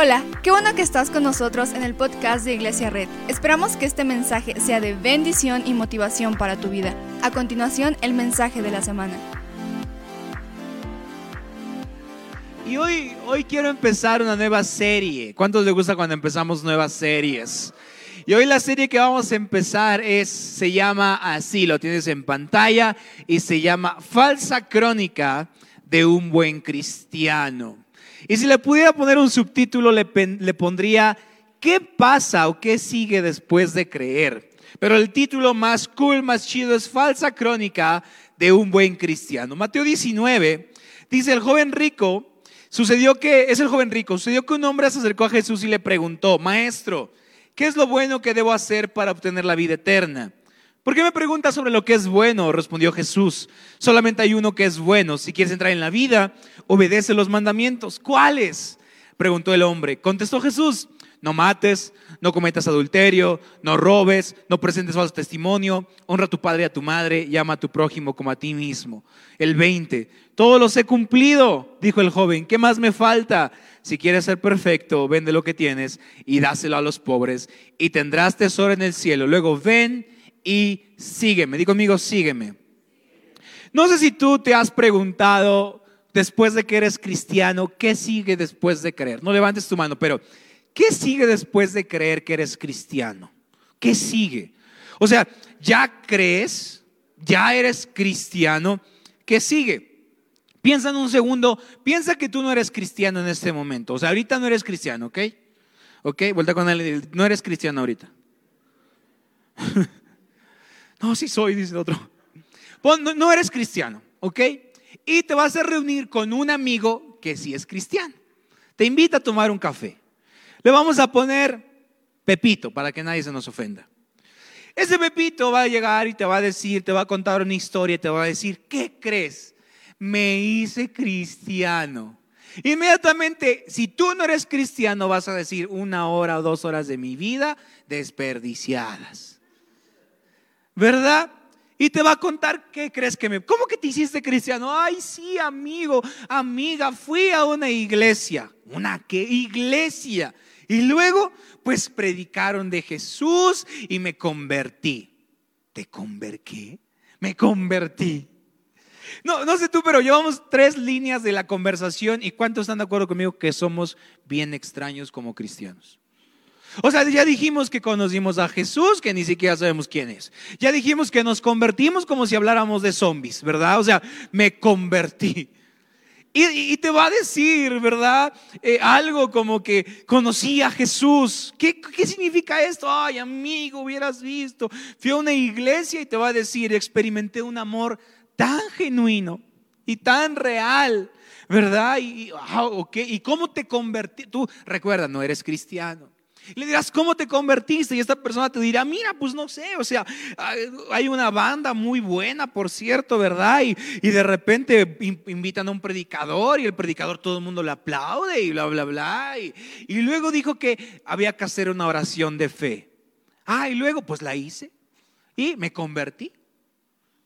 Hola, qué bueno que estás con nosotros en el podcast de Iglesia Red. Esperamos que este mensaje sea de bendición y motivación para tu vida. A continuación, el mensaje de la semana. Y hoy, hoy quiero empezar una nueva serie. ¿Cuántos les gusta cuando empezamos nuevas series? Y hoy la serie que vamos a empezar es, se llama así, lo tienes en pantalla, y se llama Falsa Crónica de un buen cristiano. Y si le pudiera poner un subtítulo, le, le pondría ¿Qué pasa o qué sigue después de creer? Pero el título más cool, más chido es Falsa Crónica de un buen cristiano. Mateo 19 dice, el joven rico, sucedió que, es el joven rico, sucedió que un hombre se acercó a Jesús y le preguntó, maestro, ¿qué es lo bueno que debo hacer para obtener la vida eterna? ¿Por qué me preguntas sobre lo que es bueno? Respondió Jesús. Solamente hay uno que es bueno. Si quieres entrar en la vida, obedece los mandamientos. ¿Cuáles? Preguntó el hombre. Contestó Jesús. No mates, no cometas adulterio, no robes, no presentes falso testimonio, honra a tu padre y a tu madre y ama a tu prójimo como a ti mismo. El 20. Todos los he cumplido, dijo el joven. ¿Qué más me falta? Si quieres ser perfecto, vende lo que tienes y dáselo a los pobres y tendrás tesoro en el cielo. Luego ven y sígueme. Digo conmigo, sígueme. No sé si tú te has preguntado después de que eres cristiano, ¿qué sigue después de creer? No levantes tu mano, pero ¿qué sigue después de creer que eres cristiano? ¿Qué sigue? O sea, ya crees, ya eres cristiano, ¿qué sigue? Piensa en un segundo, piensa que tú no eres cristiano en este momento. O sea, ahorita no eres cristiano, ¿ok? ¿Ok? Vuelta con él, no eres cristiano ahorita. No, sí soy, dice el otro. no, eres cristiano, ¿ok? Y te vas a reunir con un amigo que sí es cristiano. Te invita a tomar un café. Le vamos a poner Pepito para que nadie se nos ofenda. Ese Pepito va a llegar y te va a decir, te va a contar una historia, te va a decir, ¿qué crees? Me hice cristiano. Inmediatamente, si tú no eres cristiano, vas a decir una hora o dos horas de mi vida desperdiciadas. ¿Verdad? Y te va a contar qué crees que me... ¿Cómo que te hiciste cristiano? Ay, sí, amigo, amiga, fui a una iglesia. ¿Una qué? Iglesia. Y luego, pues predicaron de Jesús y me convertí. ¿Te convertí? Me convertí. No, no sé tú, pero llevamos tres líneas de la conversación y ¿cuántos están de acuerdo conmigo que somos bien extraños como cristianos? O sea, ya dijimos que conocimos a Jesús, que ni siquiera sabemos quién es. Ya dijimos que nos convertimos como si habláramos de zombies, ¿verdad? O sea, me convertí. Y, te va a decir, ¿verdad? Eh, algo como que conocí a Jesús. ¿Qué, ¿Qué significa esto? Ay, amigo, hubieras visto. Fui a una iglesia y te va a decir, experimenté un amor tan genuino y tan real, ¿verdad? Y, ¿Y cómo te convertí? Tú, recuerda, no eres cristiano le dirás, ¿cómo te convertiste? Y esta persona te dirá, mira, pues no sé, o sea, hay una banda muy buena, por cierto, ¿verdad? Y, de repente invitan a un predicador y el predicador todo el mundo le aplaude y bla, bla, bla. Y, y luego dijo que había que hacer una oración de fe. Ah, y luego pues la hice y me convertí.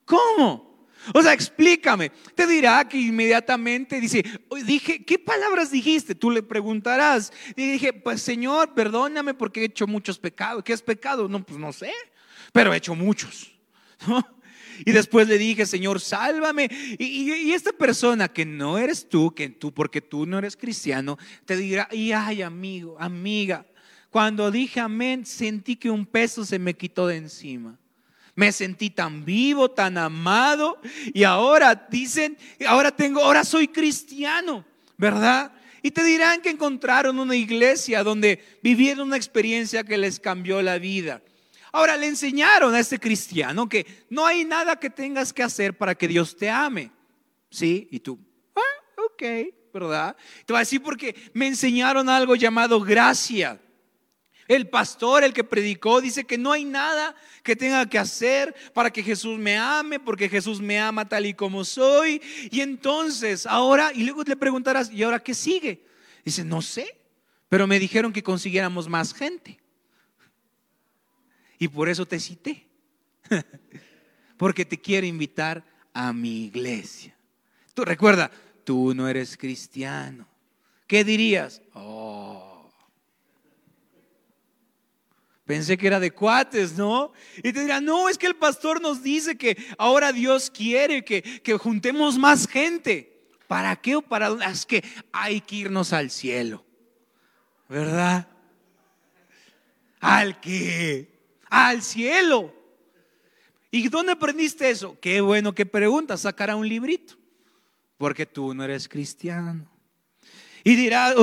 ¿Cómo? O sea, explícame. Te dirá que inmediatamente dice, dije, ¿qué palabras dijiste? Tú le preguntarás. Y dije, pues Señor, perdóname porque he hecho muchos pecados. ¿Qué es pecado? No, pues no sé, pero he hecho muchos. Y después le dije, Señor, sálvame. Y, esta persona que no eres tú, que tú, porque tú no eres cristiano, te dirá, y ay, amigo, amiga, cuando dije amén, sentí que un peso se me quitó de encima. Me sentí tan vivo, tan amado y ahora dicen, ahora tengo, ahora soy cristiano, ¿verdad? Y te dirán que encontraron una iglesia donde vivieron una experiencia que les cambió la vida. Ahora le enseñaron a este cristiano que no hay nada que tengas que hacer para que Dios te ame. ¿Sí? Y tú, ah, ok, ¿verdad? Te voy a decir porque me enseñaron algo llamado gracia. El pastor, el que predicó, dice que no hay nada que tenga que hacer para que Jesús me ame, porque Jesús me ama tal y como soy. Y entonces, ahora, y luego le preguntarás, ¿y ahora qué sigue? Dice, no sé, pero me dijeron que consiguiéramos más gente. Y por eso te cité, porque te quiero invitar a mi iglesia. Tú recuerda, tú no eres cristiano. ¿Qué dirías? Oh Pensé que era de cuates, ¿no? Y te dirán, no, es que el pastor nos dice que ahora Dios quiere que, que juntemos más gente. ¿Para qué o para dónde? Es que hay que irnos al cielo, ¿verdad? ¿Al qué? Al cielo. ¿Y dónde aprendiste eso? Qué bueno que preguntas, sacará un librito, porque tú no eres cristiano. Y dirá,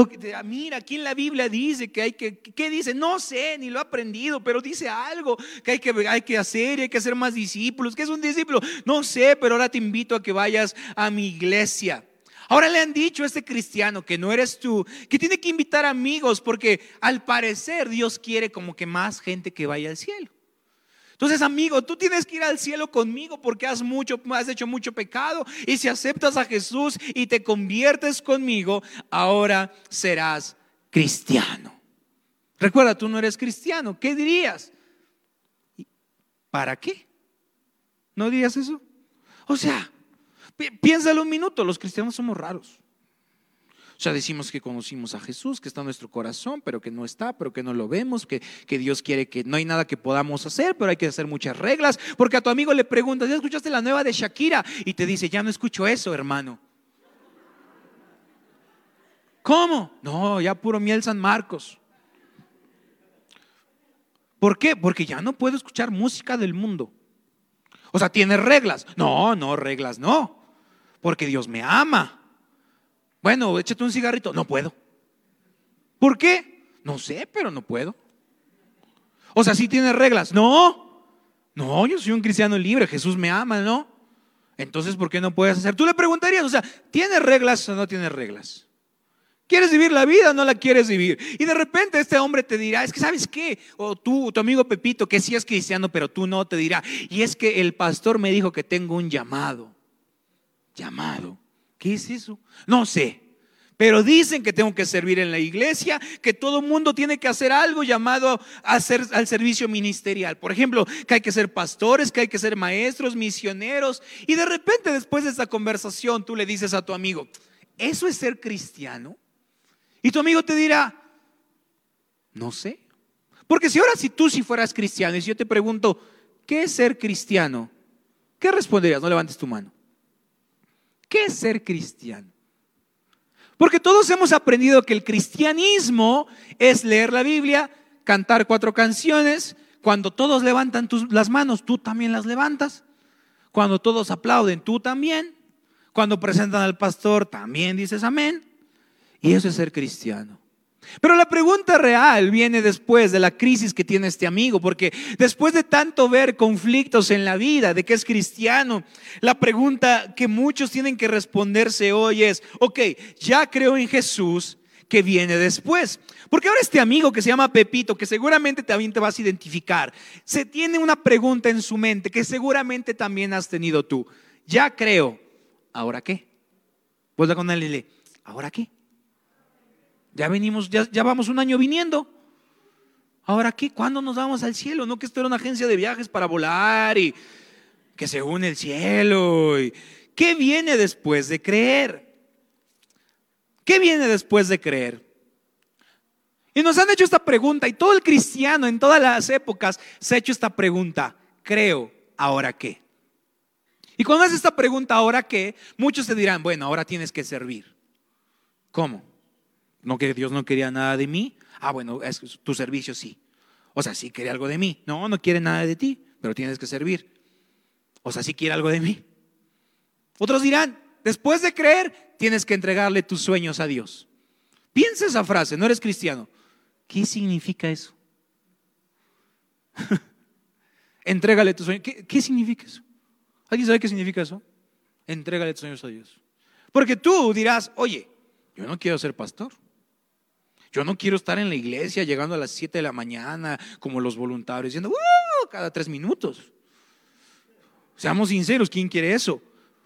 mira, aquí en la Biblia dice que hay que, ¿qué dice? No sé, ni lo he aprendido, pero dice algo que hay que, hay que hacer y hay que hacer más discípulos. ¿Qué es un discípulo? No sé, pero ahora te invito a que vayas a mi iglesia. Ahora le han dicho a este cristiano que no eres tú, que tiene que invitar amigos porque al parecer Dios quiere como que más gente que vaya al cielo. Entonces, amigo, tú tienes que ir al cielo conmigo porque has, hecho mucho pecado. Y si aceptas a Jesús y te conviertes conmigo, ahora serás cristiano. Recuerda, tú no eres cristiano. ¿Qué dirías? ¿Para qué? ¿No dirías eso? O sea, piénsalo un minuto, los cristianos somos raros. O sea, decimos que conocimos a Jesús, que está en nuestro corazón, pero que no está, pero que no lo vemos, que, Dios quiere que no hay nada que podamos hacer, pero hay que hacer muchas reglas. Porque a tu amigo le preguntas, ¿ya escuchaste la nueva de Shakira? Y te dice, ya no escucho eso, hermano. ¿Cómo? No, ya puro miel San Marcos. ¿Por qué? Porque ya no puedo escuchar música del mundo. O sea, tiene reglas. No, no, reglas no. Porque Dios me ama. Bueno, échate un cigarrito. No puedo. ¿Por qué? No sé, pero no puedo. O sea, si tiene reglas. No. No, yo soy un cristiano libre. Jesús me ama, ¿no? Entonces, ¿por qué no puedes hacer? Tú le preguntarías, o sea, ¿tiene reglas o no tiene reglas? ¿Quieres vivir la vida o no la quieres vivir? Y de repente este hombre te dirá, es que sabes qué, o tú, tu amigo Pepito, que sí es cristiano, pero tú no, te dirá, y es que el pastor me dijo que tengo un llamado. Llamado. ¿Qué es eso? No sé. Pero dicen que tengo que servir en la iglesia, que todo mundo tiene que hacer algo llamado hacer, al servicio ministerial. Por ejemplo, que hay que ser pastores, que hay que ser maestros, misioneros. Y de repente después de esta conversación tú le dices a tu amigo, ¿eso es ser cristiano? Y tu amigo te dirá, no sé. Porque si ahora si tú si fueras cristiano y si yo te pregunto, ¿qué es ser cristiano? ¿Qué responderías? No levantes tu mano. ¿Qué es ser cristiano? Porque todos hemos aprendido que el cristianismo es leer la Biblia, cantar cuatro canciones. Cuando todos levantan las manos, tú también las levantas. Cuando todos aplauden, tú también. Cuando presentan al pastor, también dices amén. Y eso es ser cristiano. Pero la pregunta real viene después de la crisis que tiene este amigo, porque después de tanto ver conflictos en la vida, de que es cristiano, la pregunta que muchos tienen que responderse hoy es, ok, ya creo en Jesús, que viene después. Porque ahora este amigo que se llama Pepito, que seguramente también te vas a identificar, se tiene una pregunta en su mente que seguramente también has tenido tú. Ya creo, ¿ahora qué? Pues con él ¿ahora qué? Ya venimos, ya, vamos un año viniendo. Ahora, ¿qué? ¿Cuándo nos vamos al cielo? No que esto era una agencia de viajes para volar y que se une el cielo. ¿Qué viene después de creer? ¿Qué viene después de creer? Y nos han hecho esta pregunta y todo el cristiano en todas las épocas se ha hecho esta pregunta. Creo, ¿ahora qué? Y cuando haces esta pregunta, ¿ahora qué? Muchos te dirán, bueno, ahora tienes que servir. ¿Cómo? No que Dios no quería nada de mí. Ah, bueno, es, tu servicio sí. O sea, sí quiere algo de mí. No, no quiere nada de ti, pero tienes que servir. O sea, sí quiere algo de mí. Otros dirán, después de creer, tienes que entregarle tus sueños a Dios. Piensa esa frase, no eres cristiano. ¿Qué significa eso? Entrégale tus sueños. ¿Qué, ¿Qué, significa eso? ¿Alguien sabe qué significa eso? Entrégale tus sueños a Dios. Porque tú dirás, oye, yo no quiero ser pastor. Yo no quiero estar en la iglesia llegando a las 7 de la mañana como los voluntarios diciendo, cada tres minutos. Seamos sinceros, ¿quién quiere eso?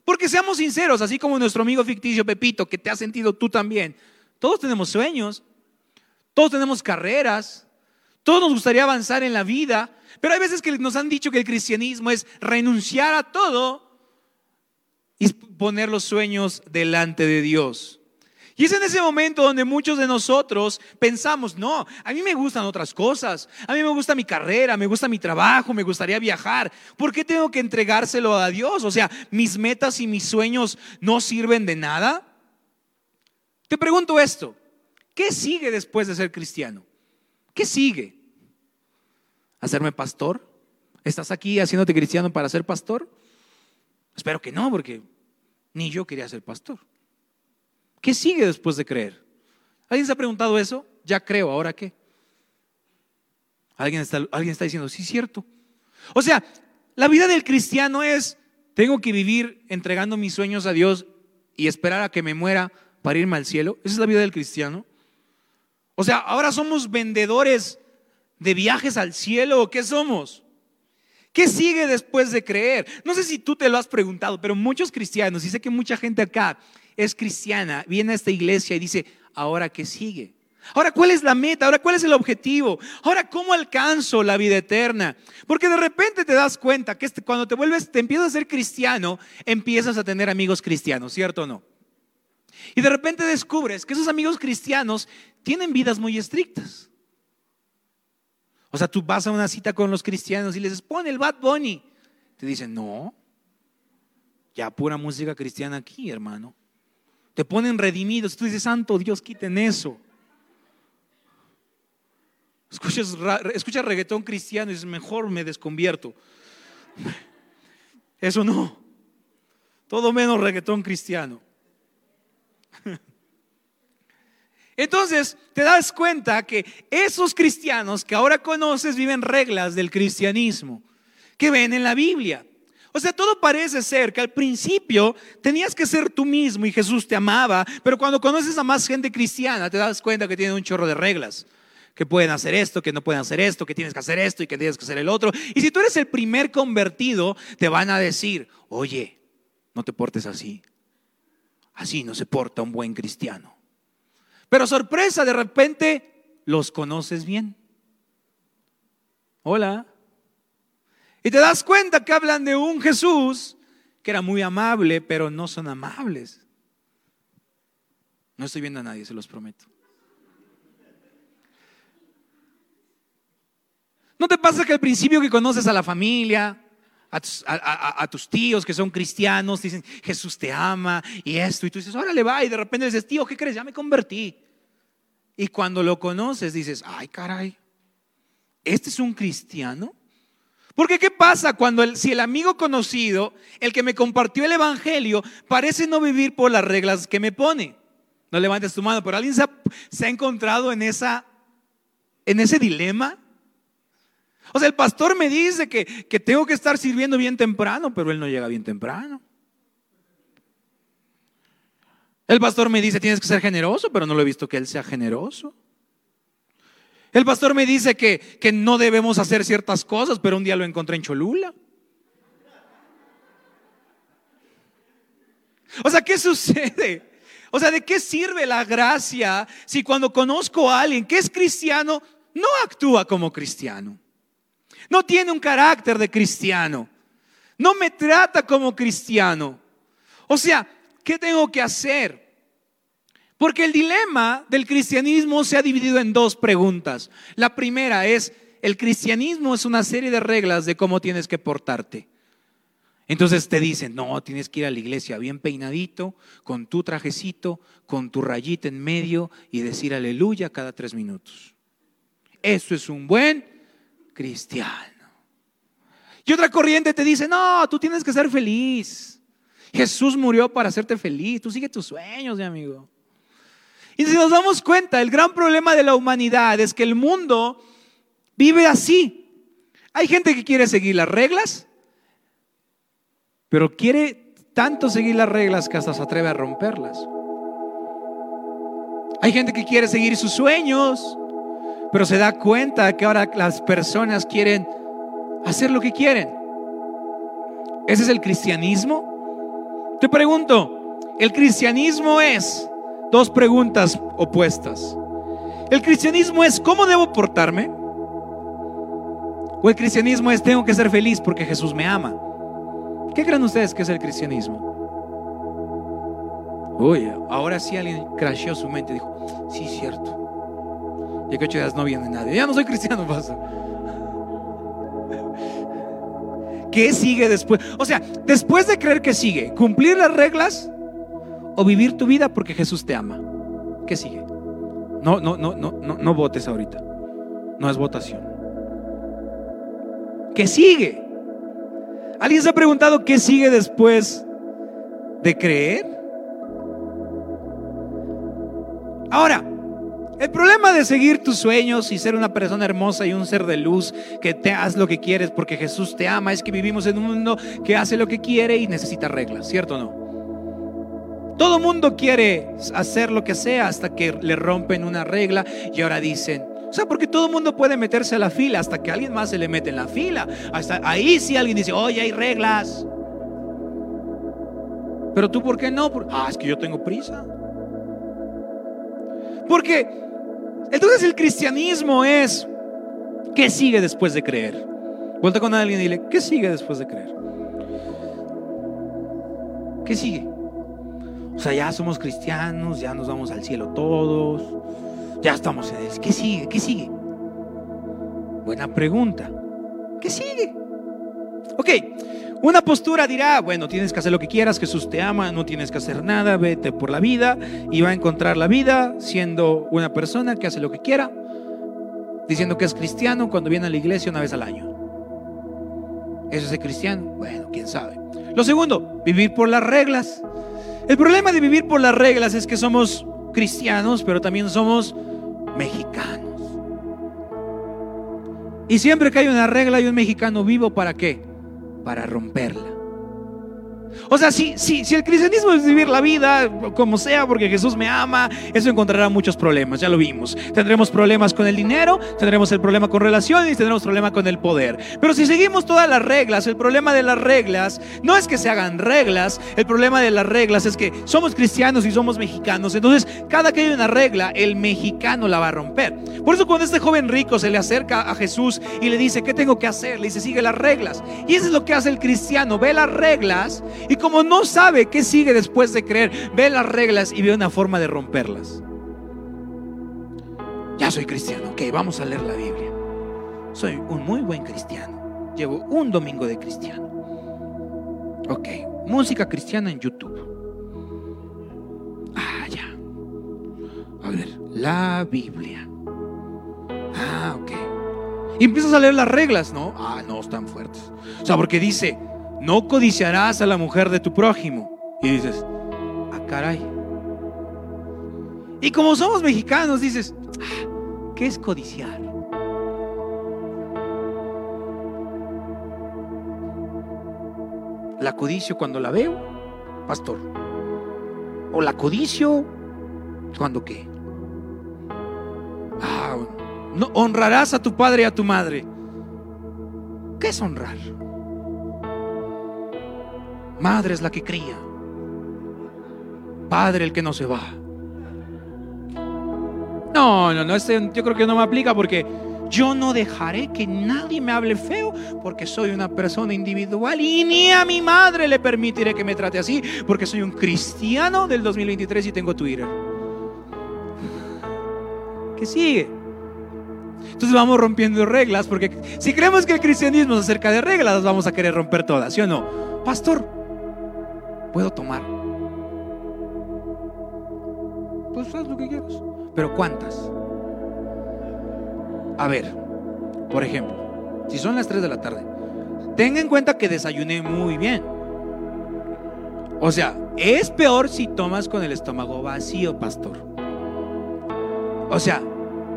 Porque seamos sinceros, así como nuestro amigo ficticio Pepito, que te ha sentido tú también. Todos tenemos sueños, todos tenemos carreras, todos nos gustaría avanzar en la vida, pero hay veces que nos han dicho que el cristianismo es renunciar a todo y poner los sueños delante de Dios. Y es en ese momento donde muchos de nosotros pensamos, no, a mí me gustan otras cosas, a mí me gusta mi carrera, me gusta mi trabajo, me gustaría viajar, ¿por qué tengo que entregárselo a Dios? O sea, mis metas y mis sueños no sirven de nada. Te pregunto esto, ¿qué sigue después de ser cristiano? ¿Qué sigue? ¿Hacerme pastor? ¿Estás aquí haciéndote cristiano para ser pastor? Espero que no, porque ni yo quería ser pastor. ¿Qué sigue después de creer? ¿Alguien se ha preguntado eso? Ya creo, ¿ahora qué? Alguien está, alguien está diciendo, sí, cierto. O sea, la vida del cristiano es, tengo que vivir entregando mis sueños a Dios y esperar a que me muera para irme al cielo. Esa es la vida del cristiano. O sea, ahora somos vendedores de viajes al cielo qué somos? ¿Qué sigue después de creer? No sé si tú te lo has preguntado, pero muchos cristianos, y sé que mucha gente acá es cristiana, viene a esta iglesia y dice, ahora qué sigue. Ahora, ¿cuál es la meta? Ahora, ¿cuál es el objetivo? Ahora, ¿cómo alcanzo la vida eterna? Porque de repente te das cuenta que este, cuando te vuelves, te empiezas a ser cristiano, empiezas a tener amigos cristianos, ¿cierto o no? Y de repente descubres que esos amigos cristianos tienen vidas muy estrictas. O sea, tú vas a una cita con los cristianos y les dices, pon el Bad Bunny. Te dicen, no, ya pura música cristiana aquí, hermano te ponen redimidos. Tú dices, Santo Dios, quiten eso. Escuchas, escuchas reggaetón cristiano y dices, mejor me desconvierto. Eso no. Todo menos reggaetón cristiano. Entonces te das cuenta que esos cristianos que ahora conoces viven reglas del cristianismo que ven en la Biblia. O sea, todo parece ser que al principio tenías que ser tú mismo y Jesús te amaba, pero cuando conoces a más gente cristiana te das cuenta que tienen un chorro de reglas. Que pueden hacer esto, que no pueden hacer esto, que tienes que hacer esto y que tienes que hacer el otro. Y si tú eres el primer convertido, te van a decir, oye, no te portes así. Así no se porta un buen cristiano. Pero sorpresa, de repente los conoces bien. Hola. Y te das cuenta que hablan de un Jesús que era muy amable, pero no son amables. No estoy viendo a nadie, se los prometo. ¿No te pasa que al principio que conoces a la familia, a tus, tíos que son cristianos, dicen, Jesús te ama y esto, y tú dices, órale, va, y de repente dices, tío, ¿qué crees? Ya me convertí. Y cuando lo conoces dices, ay, caray, ¿este es un cristiano? Porque ¿qué pasa cuando el, si el amigo conocido, el que me compartió el Evangelio, parece no vivir por las reglas que me pone? No levantes tu mano, pero alguien se ha, encontrado en, esa, en ese dilema. O sea, el pastor me dice que, que tengo que estar sirviendo bien temprano, pero él no llega bien temprano. El pastor me dice, tienes que ser generoso, pero no lo he visto que él sea generoso. El pastor me dice que, que no debemos hacer ciertas cosas, pero un día lo encontré en Cholula. O sea, ¿qué sucede? O sea, ¿de qué sirve la gracia si cuando conozco a alguien que es cristiano, no actúa como cristiano? No tiene un carácter de cristiano. No me trata como cristiano. O sea, ¿qué tengo que hacer? Porque el dilema del cristianismo se ha dividido en dos preguntas. La primera es, el cristianismo es una serie de reglas de cómo tienes que portarte. Entonces te dicen, no, tienes que ir a la iglesia bien peinadito, con tu trajecito, con tu rayita en medio y decir aleluya cada tres minutos. Eso es un buen cristiano. Y otra corriente te dice, no, tú tienes que ser feliz. Jesús murió para hacerte feliz. Tú sigue tus sueños, mi amigo. Y si nos damos cuenta, el gran problema de la humanidad es que el mundo vive así. Hay gente que quiere seguir las reglas, pero quiere tanto seguir las reglas que hasta se atreve a romperlas. Hay gente que quiere seguir sus sueños, pero se da cuenta que ahora las personas quieren hacer lo que quieren. ¿Ese es el cristianismo? Te pregunto, ¿el cristianismo es dos preguntas opuestas. El cristianismo es ¿cómo debo portarme? O el cristianismo es tengo que ser feliz porque Jesús me ama. ¿Qué creen ustedes que es el cristianismo? Uy, ahora sí alguien crasheó su mente. Dijo, sí, cierto. Y que ocho días no viene nadie. Ya no soy cristiano, pastor. ¿Qué sigue después? O sea, después de creer que sigue, cumplir las reglas o vivir tu vida porque Jesús te ama. ¿Qué sigue? No, no, no, no, no, no votes ahorita. No es votación. ¿Qué sigue? ¿Alguien se ha preguntado qué sigue después de creer? Ahora, el problema de seguir tus sueños y ser una persona hermosa y un ser de luz que te hagas lo que quieres porque Jesús te ama es que vivimos en un mundo que hace lo que quiere y necesita reglas, ¿cierto o no? Todo mundo quiere hacer lo que sea hasta que le rompen una regla y ahora dicen, o sea, porque todo el mundo puede meterse a la fila hasta que alguien más se le mete en la fila. Hasta ahí sí alguien dice, oye, hay reglas. Pero tú, ¿por qué no? ah, es que yo tengo prisa. Porque entonces el cristianismo es, ¿qué sigue después de creer? Vuelta con alguien y dile, ¿qué sigue después de creer? ¿Qué sigue? O sea, ya somos cristianos, ya nos vamos al cielo todos, ya estamos en él. ¿Qué sigue? ¿Qué sigue? Buena pregunta. ¿Qué sigue? Ok, una postura dirá, bueno, tienes que hacer lo que quieras, Jesús te ama, no tienes que hacer nada, vete por la vida y va a encontrar la vida siendo una persona que hace lo que quiera, diciendo que es cristiano cuando viene a la iglesia una vez al año. ¿Eso es el cristiano? Bueno, quién sabe. Lo segundo, vivir por las reglas. El problema de vivir por las reglas es que somos cristianos, pero también somos mexicanos. Y siempre que hay una regla hay un mexicano vivo, ¿para qué? para romperla. O sea, si, si, si el cristianismo es vivir la vida como sea, porque Jesús me ama, eso encontrará muchos problemas, ya lo vimos. Tendremos problemas con el dinero, tendremos el problema con relaciones, tendremos problema con el poder. Pero si seguimos todas las reglas, el problema de las reglas no es que se hagan reglas, el problema de las reglas es que somos cristianos y somos mexicanos. Entonces, cada que hay una regla, el mexicano la va a romper. Por eso cuando este joven rico se le acerca a Jesús y le dice, ¿qué tengo que hacer? Le dice, sigue las reglas. Y eso es lo que hace el cristiano, ve las reglas y como no sabe qué sigue después de creer, ve las reglas y ve una forma de romperlas. Ya soy cristiano, ok, vamos a leer la Biblia. Soy un muy buen cristiano. Llevo un domingo de cristiano. Ok, música cristiana en YouTube. Ah, ya. A ver, la Biblia. Ah, ok. Y empiezas a leer las reglas, ¿no? Ah, no, están fuertes. O sea, porque dice, no codiciarás a la mujer de tu prójimo. Y dices, ah, caray. Y como somos mexicanos, dices, ah, ¿qué es codiciar? La codicio cuando la veo, pastor. O la codicio cuando qué. Ah, no honrarás a tu padre y a tu madre. ¿Qué es honrar? Madre es la que cría. Padre el que no se va. No, no, no, este yo creo que no me aplica porque yo no dejaré que nadie me hable feo porque soy una persona individual y ni a mi madre le permitiré que me trate así porque soy un cristiano del 2023 y tengo Twitter. ¿Qué sigue? Entonces vamos rompiendo reglas porque si creemos que el cristianismo es acerca de reglas, vamos a querer romper todas, ¿sí o no? Pastor, puedo tomar. Pues haz lo que quieras. Pero ¿cuántas? A ver, por ejemplo, si son las 3 de la tarde, tenga en cuenta que desayuné muy bien. O sea, es peor si tomas con el estómago vacío, pastor. O sea,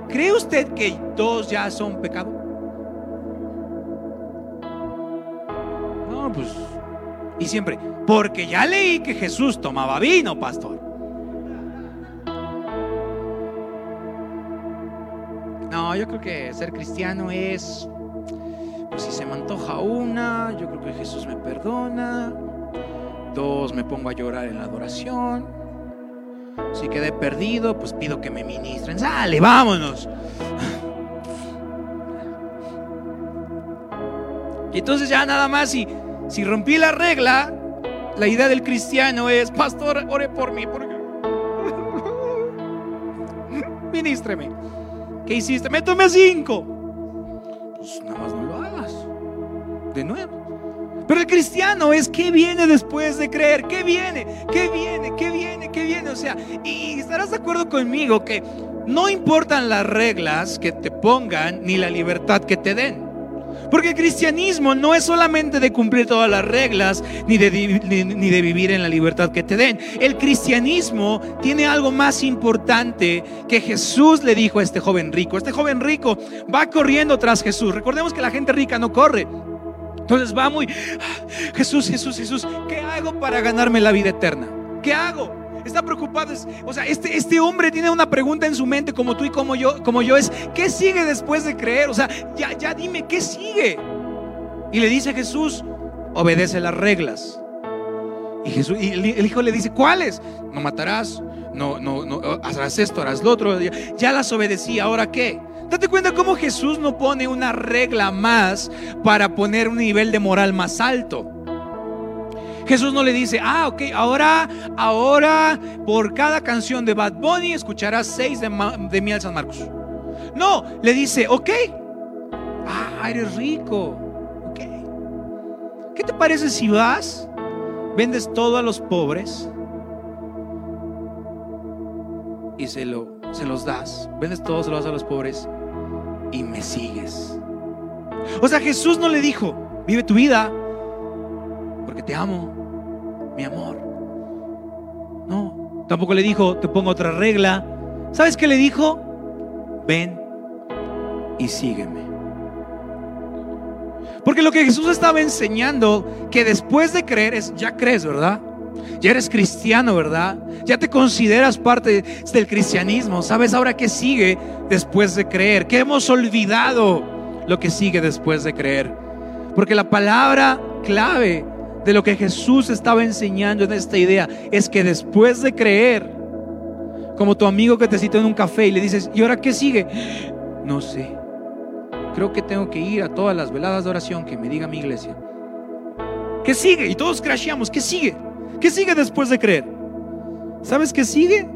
¿cree usted que dos ya son pecado? No, pues y siempre, porque ya leí que Jesús tomaba vino, pastor. No, yo creo que ser cristiano es, pues si se me antoja una, yo creo que Jesús me perdona. Dos, me pongo a llorar en la adoración. Si quedé perdido, pues pido que me ministren. Sale, vámonos. Y entonces ya nada más y si rompí la regla, la idea del cristiano es, pastor, ore por mí, porque... Ministreme. ¿Qué hiciste? Me tomé cinco. Pues nada más no lo hagas. De nuevo. Pero el cristiano es qué viene después de creer, qué viene, qué viene, qué viene, qué viene. O sea, y estarás de acuerdo conmigo que no importan las reglas que te pongan ni la libertad que te den. Porque el cristianismo no es solamente de cumplir todas las reglas ni de, ni, de, vivir en la libertad que te den. El cristianismo tiene algo más importante que Jesús le dijo a este joven rico. Este joven rico va corriendo tras Jesús. Recordemos que la gente rica no corre. Entonces va muy, Jesús, Jesús, Jesús, ¿qué hago para ganarme la vida eterna? ¿Qué hago? Está preocupado. O sea, este, este hombre tiene una pregunta en su mente como tú y como yo, como yo es, ¿qué sigue después de creer? O sea, ya, ya dime, ¿qué sigue? Y le dice Jesús, obedece las reglas. Y, Jesús, el hijo le dice, ¿cuáles? No matarás, no, no, no, harás esto, harás lo otro. Ya las obedecí, ¿ahora qué? Date cuenta cómo Jesús no pone una regla más para poner un nivel de moral más alto. Jesús no le dice, ah, ok, ahora, ahora por cada canción de Bad Bunny escucharás seis de, de Miel San Marcos. No, le dice, ok, ah, eres rico, ok. ¿Qué te parece si vas, vendes todo a los pobres y se, lo, se los das? Vendes todo, se lo das a los pobres y me sigues. O sea, Jesús no le dijo, vive tu vida porque te amo mi amor. No, tampoco le dijo, te pongo otra regla. ¿Sabes qué le dijo? Ven y sígueme. Porque lo que Jesús estaba enseñando, que después de creer es, ya crees, ¿verdad? Ya eres cristiano, ¿verdad? Ya te consideras parte del cristianismo. ¿Sabes ahora qué sigue después de creer? Que hemos olvidado lo que sigue después de creer. Porque la palabra clave de lo que Jesús estaba enseñando en esta idea es que después de creer, como tu amigo que te cita en un café y le dices, ¿y ahora qué sigue? No sé. Creo que tengo que ir a todas las veladas de oración que me diga mi iglesia. ¿Qué sigue? Y todos crasheamos. ¿Qué sigue? ¿Qué sigue después de creer? ¿Sabes qué sigue?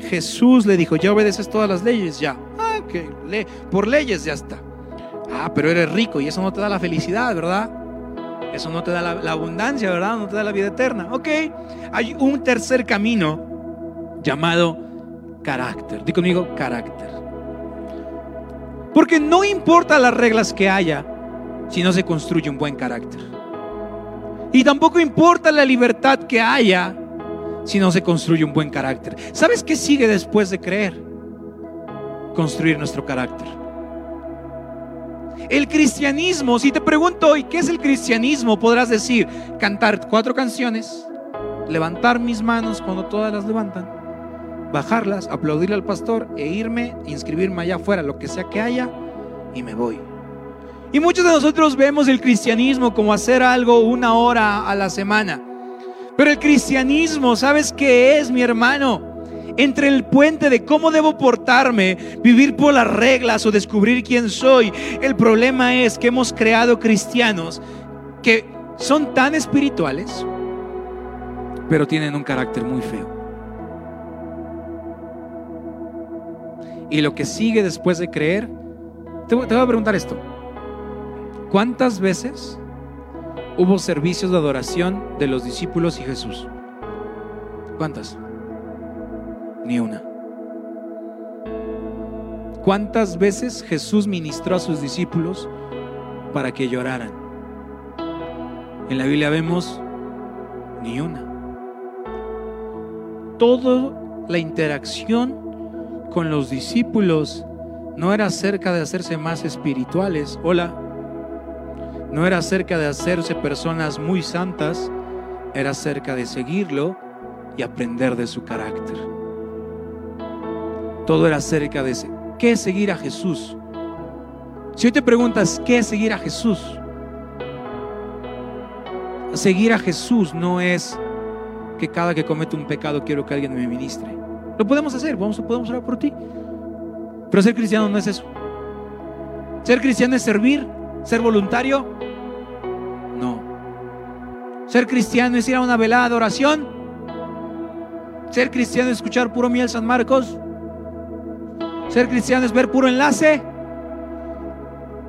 Jesús le dijo, ya obedeces todas las leyes, ya. Ah, que por leyes ya está. Ah, pero eres rico y eso no te da la felicidad, ¿verdad? Eso no te da la, abundancia, ¿verdad? No te da la vida eterna. Ok, hay un tercer camino llamado carácter. Di conmigo, carácter. Porque no importa las reglas que haya si no se construye un buen carácter. Y tampoco importa la libertad que haya si no se construye un buen carácter. ¿Sabes qué sigue después de creer? Construir nuestro carácter. El cristianismo, si te pregunto hoy, ¿qué es el cristianismo? Podrás decir, cantar cuatro canciones, levantar mis manos cuando todas las levantan, bajarlas, aplaudirle al pastor e irme, inscribirme allá afuera, lo que sea que haya, y me voy. Y muchos de nosotros vemos el cristianismo como hacer algo una hora a la semana. Pero el cristianismo, ¿sabes qué es, mi hermano? Entre el puente de cómo debo portarme, vivir por las reglas o descubrir quién soy. El problema es que hemos creado cristianos que son tan espirituales, pero tienen un carácter muy feo. Y lo que sigue después de creer, te voy a preguntar esto. ¿Cuántas veces hubo servicios de adoración de los discípulos y Jesús? ¿Cuántas? Ni una. ¿Cuántas veces Jesús ministró a sus discípulos para que lloraran? En la Biblia vemos ni una. Toda la interacción con los discípulos no era acerca de hacerse más espirituales, hola, no era acerca de hacerse personas muy santas, era acerca de seguirlo y aprender de su carácter. Todo era acerca de ese. ¿Qué es seguir a Jesús? Si hoy te preguntas, ¿qué es seguir a Jesús? Seguir a Jesús no es que cada que comete un pecado quiero que alguien me ministre. Lo podemos hacer, vamos, podemos orar por ti. Pero ser cristiano no es eso. Ser cristiano es servir, ser voluntario. No. Ser cristiano es ir a una velada de oración. Ser cristiano es escuchar puro miel San Marcos. Ser cristiano es ver puro enlace.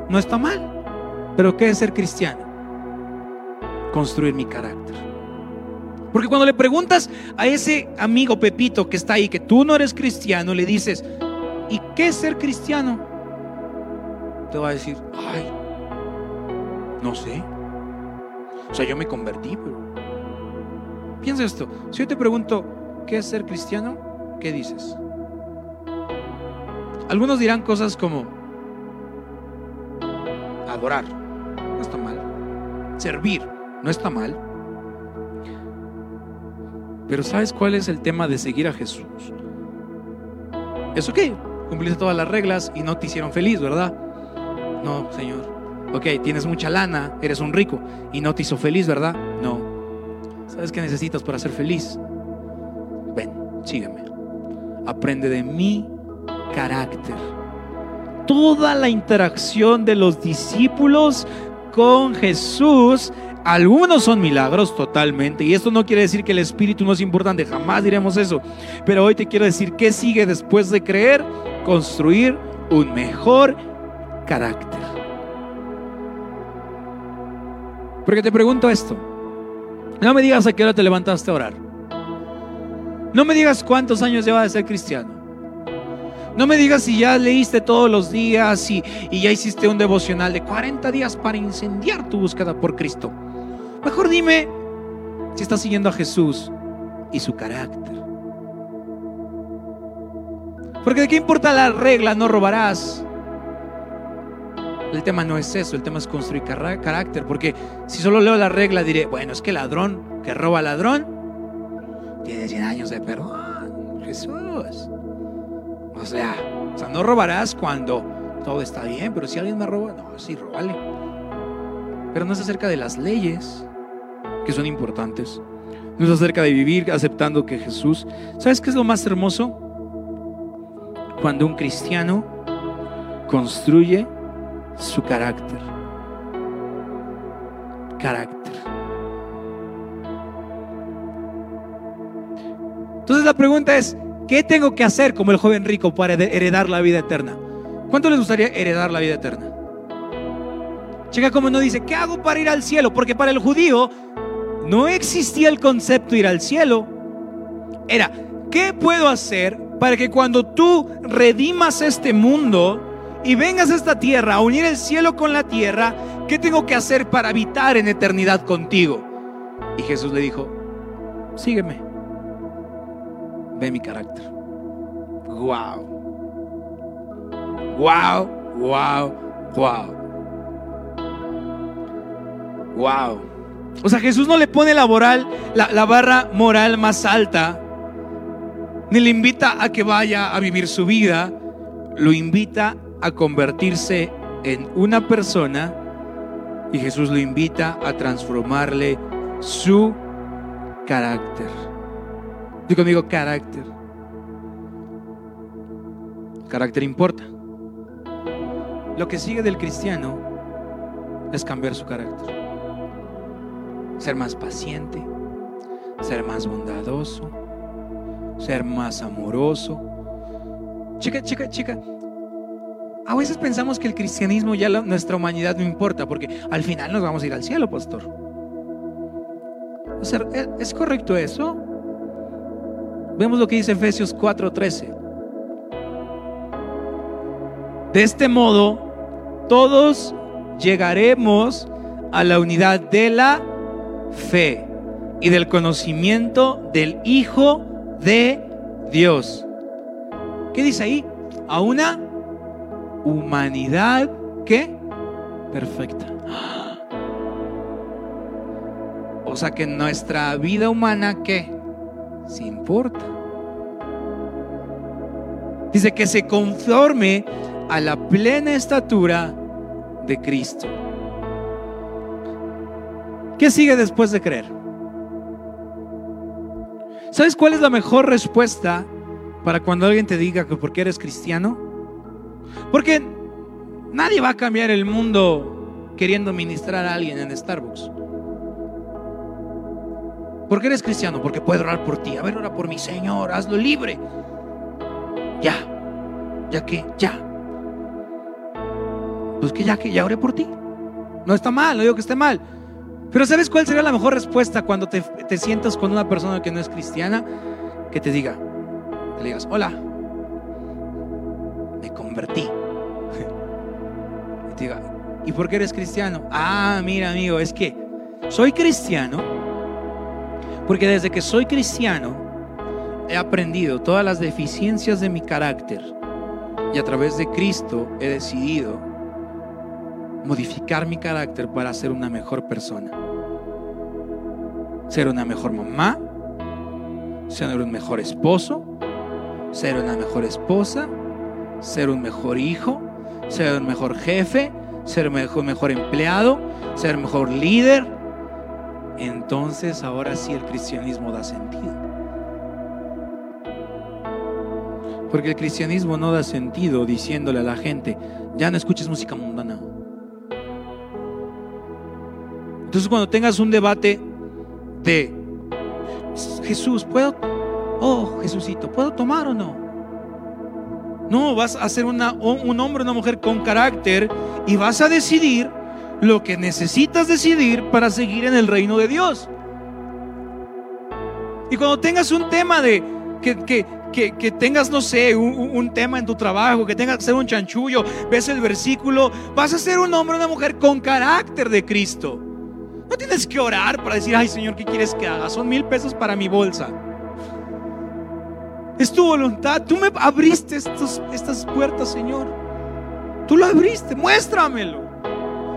No está mal. Pero ¿qué es ser cristiano? Construir mi carácter. Porque cuando le preguntas a ese amigo Pepito que está ahí, que tú no eres cristiano, le dices, ¿y qué es ser cristiano? Te va a decir, ay, no sé. O sea, yo me convertí, pero... Piensa esto, si yo te pregunto, ¿qué es ser cristiano? ¿Qué dices? Algunos dirán cosas como adorar, no está mal. Servir, no está mal. Pero ¿sabes cuál es el tema de seguir a Jesús? Es ok, cumpliste todas las reglas y no te hicieron feliz, ¿verdad? No, Señor. Ok, tienes mucha lana, eres un rico y no te hizo feliz, ¿verdad? No. ¿Sabes qué necesitas para ser feliz? Ven, sígueme. Aprende de mi carácter. Toda la interacción de los discípulos con Jesús algunos son milagros totalmente. Y esto no quiere decir que el espíritu no es importante. Jamás diremos eso. Pero hoy te quiero decir qué sigue después de creer. Construir un mejor carácter. Porque te pregunto esto. No me digas a qué hora te levantaste a orar. No me digas cuántos años llevas de ser cristiano. No me digas si ya leíste todos los días y, ya hiciste un devocional de 40 días para incendiar tu búsqueda por Cristo. Mejor dime si estás siguiendo a Jesús y su carácter. Porque de qué importa la regla, no robarás. El tema no es eso, el tema es construir carácter. Porque si solo leo la regla diré, bueno, es que ladrón que roba ladrón tiene 100 años de perdón. Jesús. O sea, o sea, no robarás cuando todo está bien, pero si alguien me roba, no, sí, róbale. Pero no es acerca de las leyes, que son importantes. No es acerca de vivir aceptando que Jesús. ¿Sabes qué es lo más hermoso? Cuando un cristiano construye su carácter. Carácter. Entonces la pregunta es, ¿qué tengo que hacer como el joven rico para heredar la vida eterna? ¿Cuánto les gustaría heredar la vida eterna? Checa como no dice, ¿qué hago para ir al cielo? Porque para el judío no existía el concepto ir al cielo. Era, ¿qué puedo hacer para que cuando tú redimas este mundo y vengas a esta tierra a unir el cielo con la tierra, ¿qué tengo que hacer para habitar en eternidad contigo? Y Jesús le dijo, sígueme, ve mi carácter. Wow. Wow, wow, wow. Wow. O sea, Jesús no le pone la, moral, la, barra moral más alta, ni le invita a que vaya a vivir su vida, lo invita a convertirse en una persona y Jesús lo invita a transformarle su carácter. Digo conmigo, carácter. Carácter importa. Lo que sigue del cristiano es cambiar su carácter ser más paciente, ser más bondadoso, ser más amoroso. Chica, chica, chica. A veces pensamos que el cristianismo ya nuestra humanidad no importa, porque al final nos vamos a ir al cielo, pastor. O sea, ¿es correcto eso? Vemos lo que dice Efesios 4:13. De este modo, todos llegaremos a la unidad de la fe y del conocimiento del Hijo de Dios. ¿Qué dice ahí? A una humanidad que perfecta. O sea que nuestra vida humana que se importa. Dice que se conforme a la plena estatura de Cristo. ¿Qué sigue después de creer? ¿Sabes cuál es la mejor respuesta para cuando alguien te diga que porque eres cristiano? Porque nadie va a cambiar el mundo queriendo ministrar a alguien en Starbucks. ¿Por qué eres cristiano? Porque puedo orar por ti. A ver, ora por mi Señor, hazlo libre. Ya, ya que, ya. Pues que ya que ya oré por ti. No está mal, no digo que esté mal. Pero ¿sabes cuál sería la mejor respuesta cuando te, te sientas con una persona que no es cristiana? Que te diga, que le digas, hola, me convertí. Y te diga, ¿y por qué eres cristiano? Ah, mira amigo, es que soy cristiano porque desde que soy cristiano he aprendido todas las deficiencias de mi carácter y a través de Cristo he decidido modificar mi carácter para ser una mejor persona. Ser una mejor mamá, ser un mejor esposo, ser una mejor esposa, ser un mejor hijo, ser un mejor jefe, ser un mejor, mejor empleado, ser mejor líder. Entonces ahora sí el cristianismo da sentido. Porque el cristianismo no da sentido diciéndole a la gente, ya no escuches música mundana. Entonces cuando tengas un debate de Jesús, ¿puedo? Oh, Jesucito, ¿puedo tomar o no? No, vas a ser un hombre o una mujer con carácter y vas a decidir lo que necesitas decidir para seguir en el reino de Dios. Y cuando tengas un tema de que, que, que, tengas, no sé, un, un, tema en tu trabajo, que tengas que ser un chanchullo, ves el versículo, vas a ser un hombre o una mujer con carácter de Cristo. No tienes que orar para decir, ay Señor, ¿qué quieres que haga? Son mil pesos para mi bolsa. Es tu voluntad. Tú me abriste estos, estas puertas, Señor. Tú lo abriste. Muéstramelo.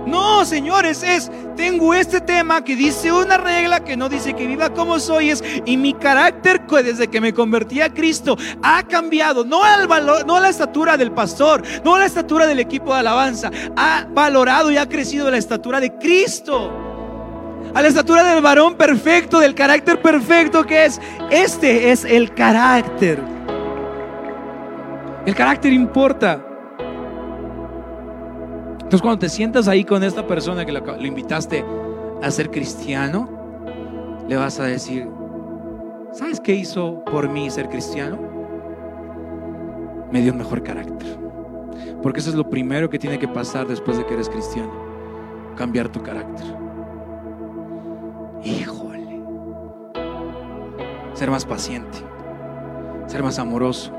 No, señores, es, tengo este tema que dice una regla que no dice que viva como soy, es, y mi carácter desde que me convertí a Cristo ha cambiado, no al valor, no a la estatura del pastor, no a la estatura del equipo de alabanza, ha valorado y ha crecido la estatura de Cristo a la estatura del varón perfecto, del carácter perfecto que es. Este es el carácter. El carácter importa. Entonces cuando te sientas ahí con esta persona que lo, invitaste a ser cristiano, le vas a decir, ¿sabes qué hizo por mí ser cristiano? Me dio un mejor carácter. Porque eso es lo primero que tiene que pasar después de que eres cristiano. Cambiar tu carácter. Híjole. Ser más paciente. Ser más amoroso.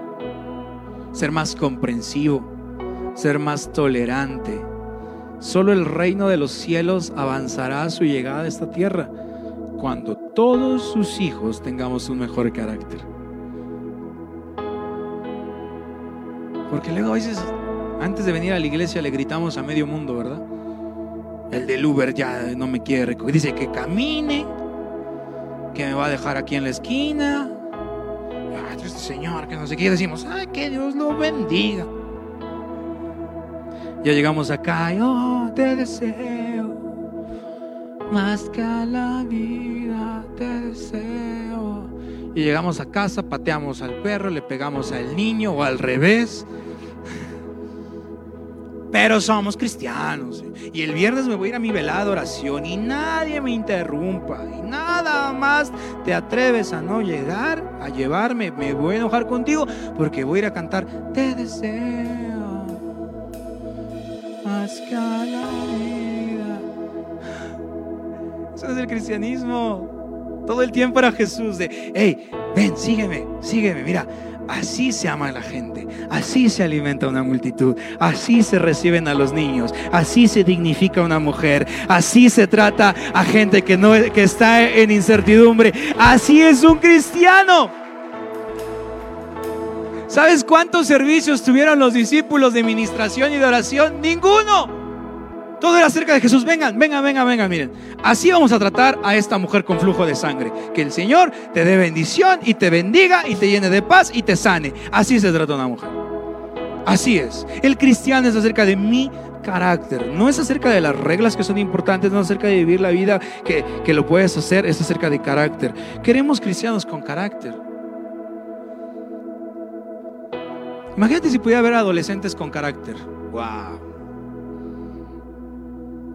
Ser más comprensivo. Ser más tolerante. Solo el reino de los cielos avanzará a su llegada a esta tierra cuando todos sus hijos tengamos un mejor carácter. Porque luego a veces, antes de venir a la iglesia, le gritamos a medio mundo, ¿verdad? El del Uber ya no me quiere recoger. Dice que camine, que me va a dejar aquí en la esquina. este señor, que no sé qué. Decimos, ay, que Dios lo bendiga. Ya llegamos acá y oh, te deseo más que a la vida, te deseo. Y llegamos a casa, pateamos al perro, le pegamos al niño o al revés. Pero somos cristianos. Y el viernes me voy a ir a mi velada oración y nadie me interrumpa. Y nada más te atreves a no llegar, a llevarme, me voy a enojar contigo porque voy a ir a cantar, te deseo más que a la vida. Eso es el cristianismo. Todo el tiempo era Jesús de, hey, ven, sígueme, sígueme, mira, Así se ama a la gente, así se alimenta una multitud, así se reciben a los niños, así se dignifica una mujer, así se trata a gente que, no, que está en incertidumbre, así es un cristiano. ¿Sabes cuántos servicios tuvieron los discípulos de ministración y de oración? Ninguno. Todo era acerca de Jesús. Vengan, vengan, vengan, vengan. Miren, así vamos a tratar a esta mujer con flujo de sangre. Que el Señor te dé bendición y te bendiga y te llene de paz y te sane. Así se trata una mujer. Así es. El cristiano es acerca de mi carácter. No es acerca de las reglas que son importantes, no es acerca de vivir la vida que, que lo puedes hacer, es acerca de carácter. Queremos cristianos con carácter. Imagínate si pudiera haber adolescentes con carácter. Wow.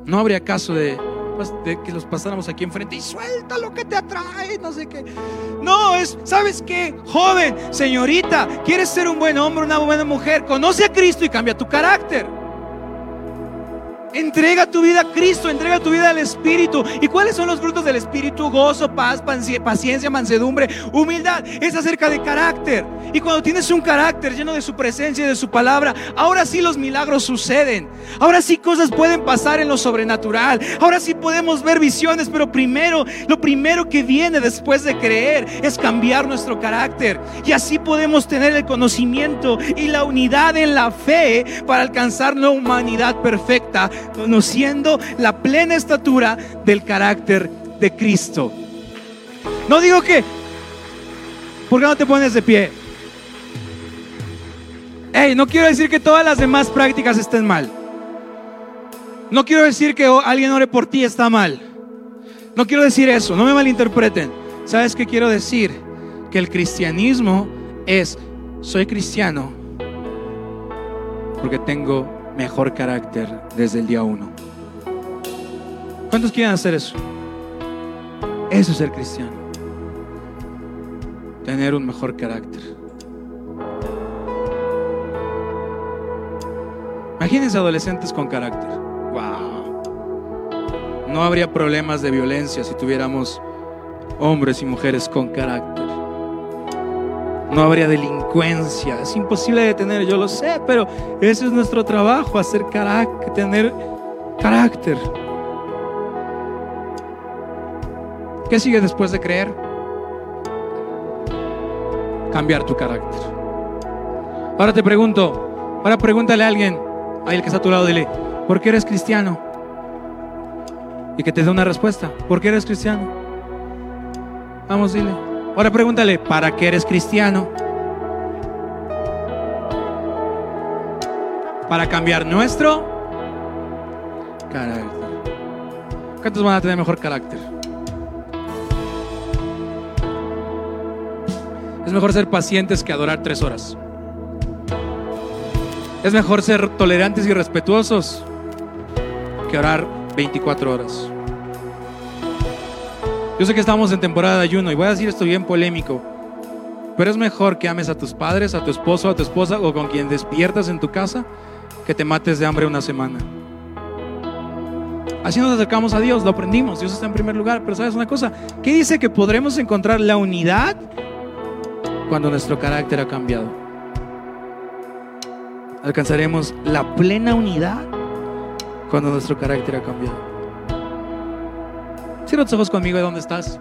No habría caso de de que los pasáramos aquí enfrente y suelta lo que te atrae, no sé qué. No, es, ¿sabes qué? Joven, señorita, ¿quieres ser un buen hombre, una buena mujer? Conoce a Cristo y cambia tu carácter. Entrega tu vida a Cristo, entrega tu vida al Espíritu. ¿Y cuáles son los frutos del Espíritu? Gozo, paz, paciencia, mansedumbre, humildad. Es acerca de carácter. Y cuando tienes un carácter lleno de su presencia y de su palabra, ahora sí los milagros suceden. Ahora sí cosas pueden pasar en lo sobrenatural. Ahora sí podemos ver visiones, pero primero, lo primero que viene después de creer es cambiar nuestro carácter. Y así podemos tener el conocimiento y la unidad en la fe para alcanzar la humanidad perfecta conociendo la plena estatura del carácter de Cristo. No digo que, ¿por qué no te pones de pie? Hey, no quiero decir que todas las demás prácticas estén mal. No quiero decir que alguien ore por ti está mal. No quiero decir eso, no me malinterpreten. ¿Sabes qué quiero decir? Que el cristianismo es, soy cristiano porque tengo mejor carácter desde el día uno. ¿Cuántos quieren hacer eso? Eso es ser cristiano. Tener un mejor carácter. Imagínense adolescentes con carácter. Wow. No habría problemas de violencia si tuviéramos hombres y mujeres con carácter no habría delincuencia. Es imposible detener, yo lo sé, pero ese es nuestro trabajo, hacer carácter, tener carácter. ¿Qué sigue después de creer? Cambiar tu carácter. Ahora te pregunto, ahora pregúntale a alguien, a el que está a tu lado, dile, ¿por qué eres cristiano? Y que te dé una respuesta, ¿por qué eres cristiano? Vamos, dile. Ahora pregúntale, ¿para qué eres cristiano? Para cambiar nuestro carácter. ¿Cuántos van a tener mejor carácter? Es mejor ser pacientes que adorar tres horas. Es mejor ser tolerantes y respetuosos que orar 24 horas. Yo sé que estamos en temporada de ayuno y voy a decir esto bien polémico, pero es mejor que ames a tus padres, a tu esposo, a tu esposa o con quien despiertas en tu casa que te mates de hambre una semana. Así nos acercamos a Dios, lo aprendimos, Dios está en primer lugar, pero sabes una cosa, ¿qué dice que podremos encontrar la unidad cuando nuestro carácter ha cambiado? Alcanzaremos la plena unidad cuando nuestro carácter ha cambiado. Cierra tus ojos conmigo de dónde estás.